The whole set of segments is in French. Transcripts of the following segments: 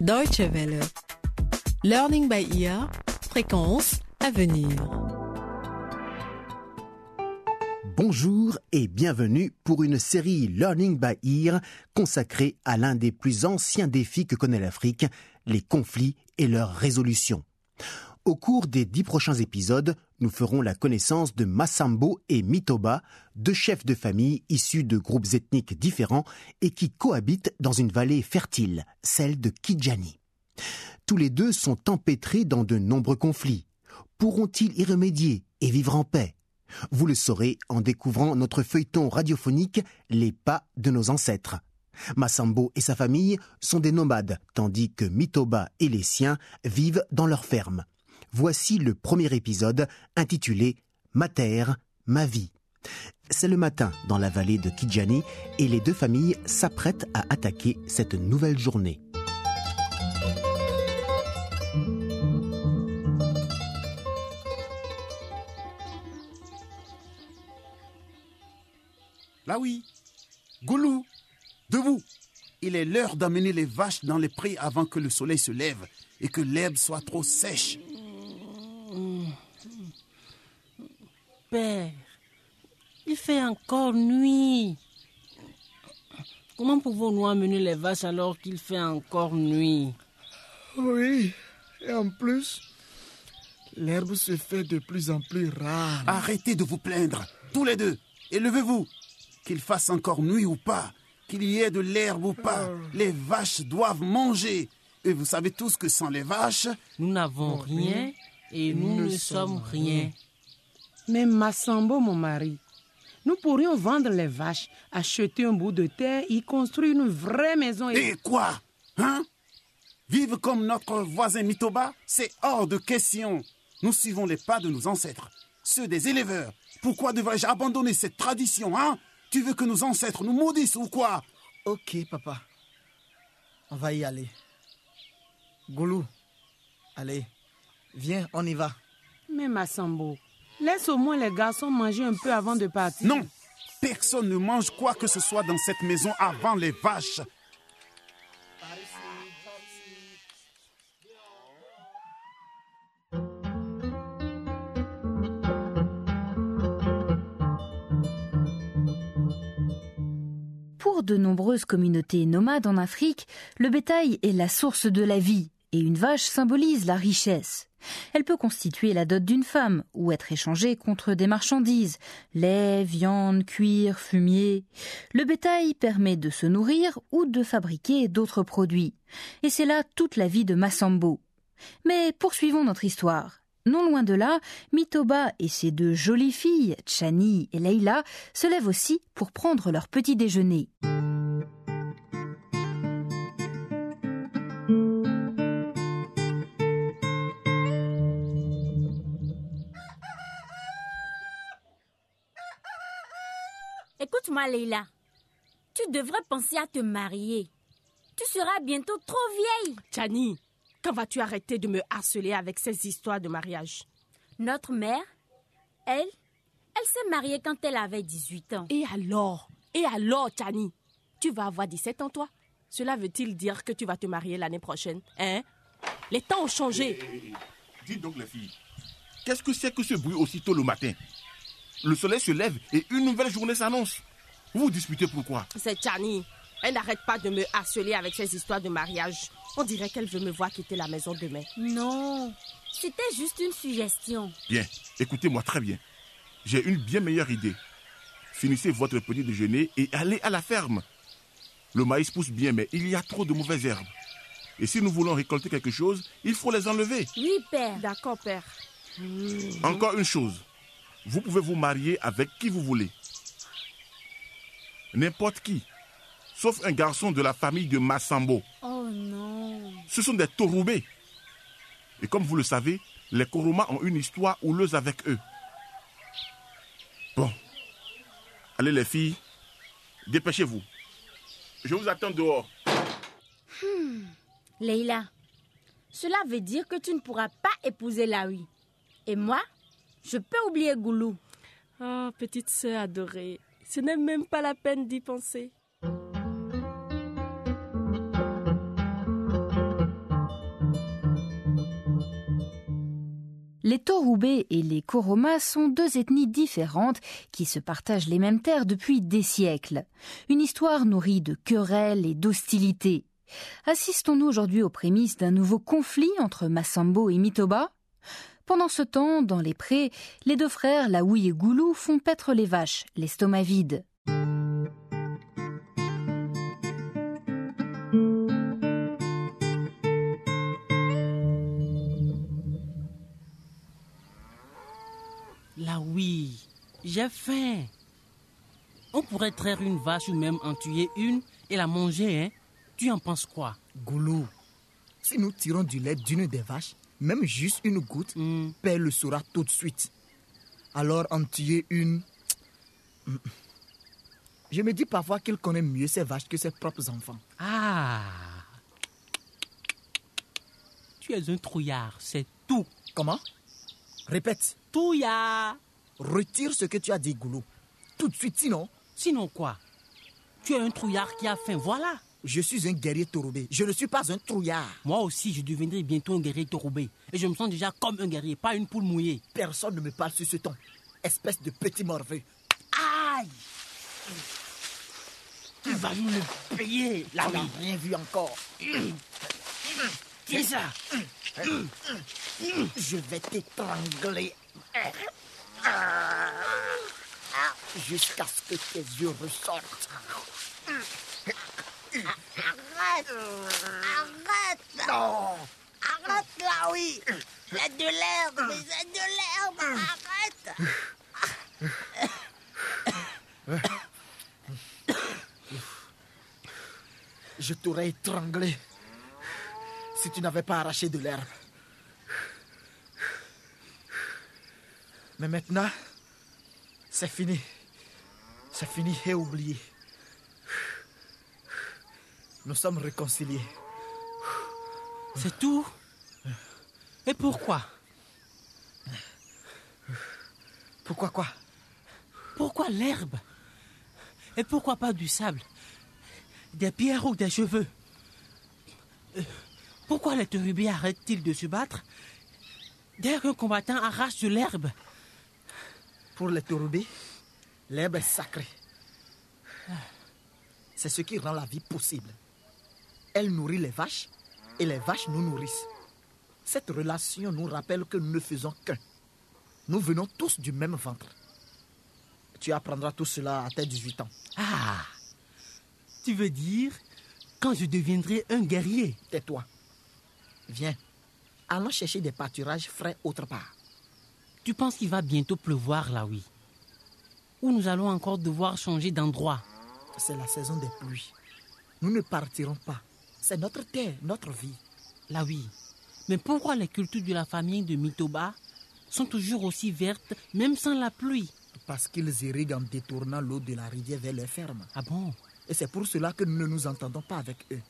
Deutsche Welle. Learning by ear. Fréquence à venir. Bonjour et bienvenue pour une série Learning by Ear consacrée à l'un des plus anciens défis que connaît l'Afrique, les conflits et leur résolution. Au cours des dix prochains épisodes, nous ferons la connaissance de Massambo et Mitoba, deux chefs de famille issus de groupes ethniques différents et qui cohabitent dans une vallée fertile, celle de Kijani. Tous les deux sont empêtrés dans de nombreux conflits. Pourront-ils y remédier et vivre en paix? Vous le saurez en découvrant notre feuilleton radiophonique Les pas de nos ancêtres. Massambo et sa famille sont des nomades, tandis que Mitoba et les siens vivent dans leur ferme. Voici le premier épisode intitulé Ma terre, ma vie. C'est le matin dans la vallée de Kijani et les deux familles s'apprêtent à attaquer cette nouvelle journée. Là oui. Goulou, debout. Il est l'heure d'amener les vaches dans les prés avant que le soleil se lève et que l'herbe soit trop sèche. Père, il fait encore nuit. Comment pouvons-nous amener les vaches alors qu'il fait encore nuit? Oui, et en plus, l'herbe se fait de plus en plus rare. Arrêtez de vous plaindre, tous les deux, et levez-vous. Qu'il fasse encore nuit ou pas, qu'il y ait de l'herbe ou pas, les vaches doivent manger. Et vous savez tous que sans les vaches, Nous n'avons rien et nous, ne sommes rien. Mais Massambo, mon mari, nous pourrions vendre les vaches, acheter un bout de terre, y construire une vraie maison et... Et quoi Hein? Vivre comme notre voisin Mitoba, c'est hors de question. Nous suivons les pas de nos ancêtres, ceux des éleveurs. Pourquoi devrais-je abandonner cette tradition, hein? Tu veux que nos ancêtres nous maudissent ou quoi? Ok, papa. On va y aller. Goulou, allez, viens, on y va. Mais Massambo, laisse au moins les garçons manger un peu avant de partir. Non Personne ne mange quoi que ce soit dans cette maison avant les vaches. Pour de nombreuses communautés nomades en Afrique, le bétail est la source de la vie et une vache symbolise la richesse. Elle peut constituer la dot d'une femme ou être échangée contre des marchandises, lait, viande, cuir, fumier. Le bétail permet de se nourrir ou de fabriquer d'autres produits. Et c'est là toute la vie de Massambo. Mais poursuivons notre histoire. Non loin de là, Mitoba et ses deux jolies filles, Chani et Leila, se lèvent aussi pour prendre leur petit déjeuner. Leila. Tu devrais penser à te marier. Tu seras bientôt trop vieille. Chani, quand vas-tu arrêter de me harceler avec ces histoires de mariage? Notre mère, elle, elle s'est mariée quand elle avait 18 ans. Et alors? Et alors, Chani? Tu vas avoir 17 ans, toi? Cela veut-il dire que tu vas te marier l'année prochaine Hein? Les temps ont changé. Dites donc les filles, qu'est-ce que c'est que ce bruit aussitôt le matin? Le soleil se lève et une nouvelle journée s'annonce. Vous vous disputez pourquoi C'est Chani. Elle n'arrête pas de me harceler avec ses histoires de mariage. On dirait qu'elle veut me voir quitter la maison demain. Non, c'était juste une suggestion. Bien, écoutez-moi très bien. J'ai une bien meilleure idée. Finissez votre petit déjeuner et allez à la ferme. Le maïs pousse bien, mais il y a trop de mauvaises herbes. Et si nous voulons récolter quelque chose, il faut les enlever. Oui, père. D'accord, père. Encore une chose. Vous pouvez vous marier avec qui vous voulez. N'importe qui. Sauf un garçon de la famille de Massambo. Oh non. Ce sont des Torubés. Et comme vous le savez, les Koroma ont une histoire houleuse avec eux. Bon. Allez les filles, dépêchez-vous. Je vous attends dehors. Leila, cela veut dire que tu ne pourras pas épouser Laoui. Et moi, je peux oublier Goulou. Oh, petite sœur adorée, ce n'est même pas la peine d'y penser. Les Torubé et les Koroma sont deux ethnies différentes qui se partagent les mêmes terres depuis des siècles. Une histoire nourrie de querelles et d'hostilités. Assistons-nous aujourd'hui aux prémices d'un nouveau conflit entre Massambo et Mitoba? Pendant ce temps, dans les prés, les deux frères Laoui et Goulou font paître les vaches, l'estomac vide. Là oui, j'ai faim. On pourrait traire une vache ou même en tuer une et la manger, hein Tu en penses quoi Goulou, si nous tirons du lait d'une des vaches, même juste une goutte, Hmm, Père le saura tout de suite. Alors en tuer une... Je me dis parfois qu'il connaît mieux ses vaches que ses propres enfants. Ah Tu es un trouillard, c'est tout. Comment? Répète, Trouillard retire ce que tu as dit, Goulou. Tout de suite, sinon, Sinon quoi? Tu es un trouillard qui a faim, voilà. Je suis un guerrier torobé. Je ne suis pas un trouillard. Moi aussi, je deviendrai bientôt un guerrier torobé. Et je me sens déjà comme un guerrier, pas une poule mouillée. Personne ne me parle sur ce ton. Espèce de petit morveux. Aïe Tu vas nous le payer, là oui. n'as rien vu encore. Tiens ça Je vais t'étrangler. Jusqu'à ce que tes yeux ressortent. Arrête Arrête Non Arrête là, oui C'est de l'herbe, mais c'est de l'herbe Arrête Je t'aurais étranglé si tu n'avais pas arraché de l'herbe. Mais maintenant, c'est fini. C'est fini et oublié. Nous sommes réconciliés. C'est tout Et pourquoi Pourquoi quoi Pourquoi l'herbe Et pourquoi pas du sable Des pierres ou des cheveux Euh, Pourquoi les terubiers arrêtent-ils de se battre dès qu'un combattant arrache de l'herbe Pour les taurubés, l'herbe est sacrée. C'est ce qui rend la vie possible. Elle nourrit les vaches et les vaches nous nourrissent. Cette relation nous rappelle que nous ne faisons qu'un. Nous venons tous du même ventre. Tu apprendras tout cela à tes 18 ans. Ah Tu veux dire quand je deviendrai un guerrier? Tais-toi. Viens. Allons chercher des pâturages frais autre part. Tu penses qu'il va bientôt pleuvoir là, oui Ou nous allons encore devoir changer d'endroit? C'est la saison des pluies. Nous ne partirons pas. C'est notre terre, notre vie. Là, oui. Mais pourquoi les cultures de la famille de Mitoba sont toujours aussi vertes, même sans la pluie? Parce qu'ils irriguent en détournant l'eau de la rivière vers les fermes. Ah bon? Et c'est pour cela que nous ne nous entendons pas avec eux.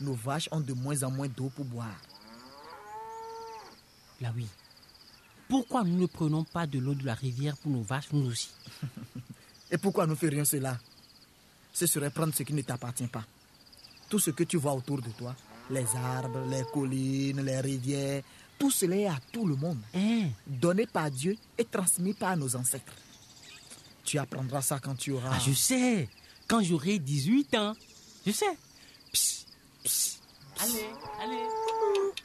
Nos vaches ont de moins en moins d'eau pour boire. Là, oui. Pourquoi nous ne prenons pas de l'eau de la rivière pour nos vaches, nous aussi? Et pourquoi nous ferions cela? Ce serait prendre ce qui ne t'appartient pas. Tout ce que tu vois autour de toi, les arbres, les collines, les rivières, tout cela est à tout le monde. Hein? Donné par Dieu et transmis par nos ancêtres. Tu apprendras ça quand tu auras... Ah, je sais. Quand j'aurai 18 ans. Je sais. Psst, psst. Allez, allez.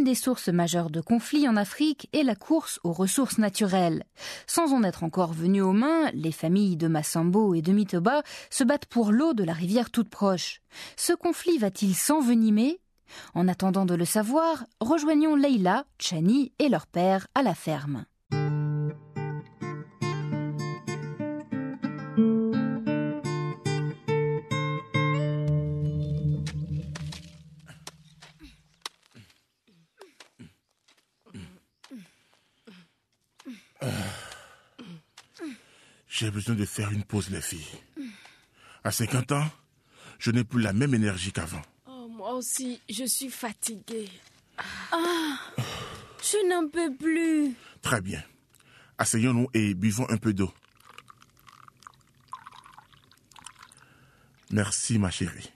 Des sources majeures de conflits en Afrique est la course aux ressources naturelles. Sans en être encore venus aux mains, les familles de Massambo et de Mitoba se battent pour l'eau de la rivière toute proche. Ce conflit va-t-il s'envenimer? En attendant de le savoir, rejoignons Leila, Chani et leur père à la ferme. J'ai besoin de faire une pause, les filles. À 50 ans, je n'ai plus la même énergie qu'avant. Oh, moi aussi, je suis fatiguée. Ah, je n'en peux plus. Très bien. Asseyons-nous et buvons un peu d'eau. Merci, ma chérie.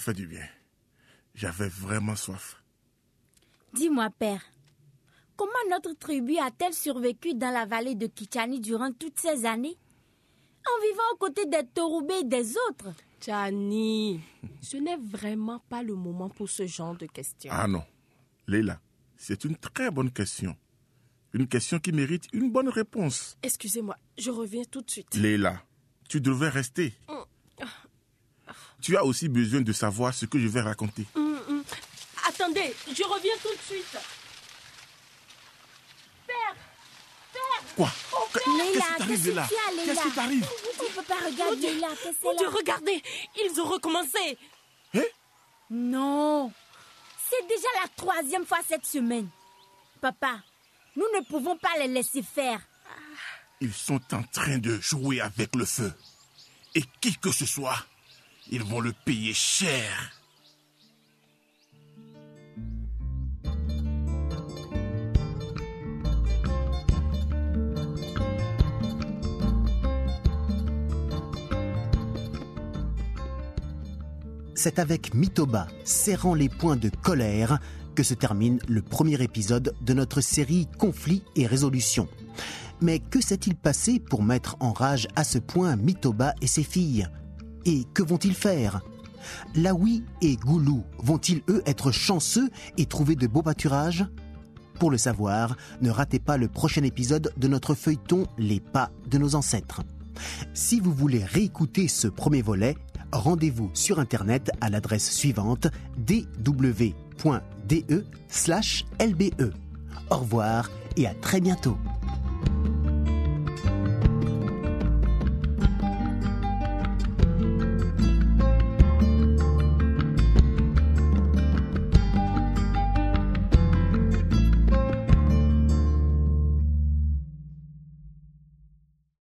Fait du bien. J'avais vraiment soif. Dis-moi, père, comment notre tribu a-t-elle survécu dans la vallée de Kichani durant toutes ces années? En vivant aux côtés des Torubés et des autres? Chani, ce n'est vraiment pas le moment pour ce genre de questions. Ah non. Leila, c'est une très bonne question. Une question qui mérite une bonne réponse. Excusez-moi, je reviens tout de suite. Leila, tu devrais rester. Tu as aussi besoin de savoir ce que je vais raconter. Hum, hum. Attendez, je reviens tout de suite. Père Père Quoi Qu'est-ce qui t'arrive, Leila Qu'est-ce qui t'arrive On peut pas regarder là, qu'est-ce que Mon c'est Dieu, là regardez Ils ont recommencé Non C'est déjà la troisième fois cette semaine. Papa, nous ne pouvons pas les laisser faire. Ils sont en train de jouer avec le feu. Et qui que ce soit, ils vont le payer cher. C'est avec Mitoba serrant les poings de colère que se termine le premier épisode de notre série Conflits et résolutions. Mais que s'est-il passé pour mettre en rage à ce point Mitoba et ses filles? Et que vont-ils faire? Laoui et Goulou vont-ils eux être chanceux et trouver de beaux pâturages? Pour le savoir, ne ratez pas le prochain épisode de notre feuilleton Les pas de nos ancêtres. Si vous voulez réécouter ce premier volet, rendez-vous sur Internet à l'adresse suivante dw.de/lbe. Au revoir et à très bientôt.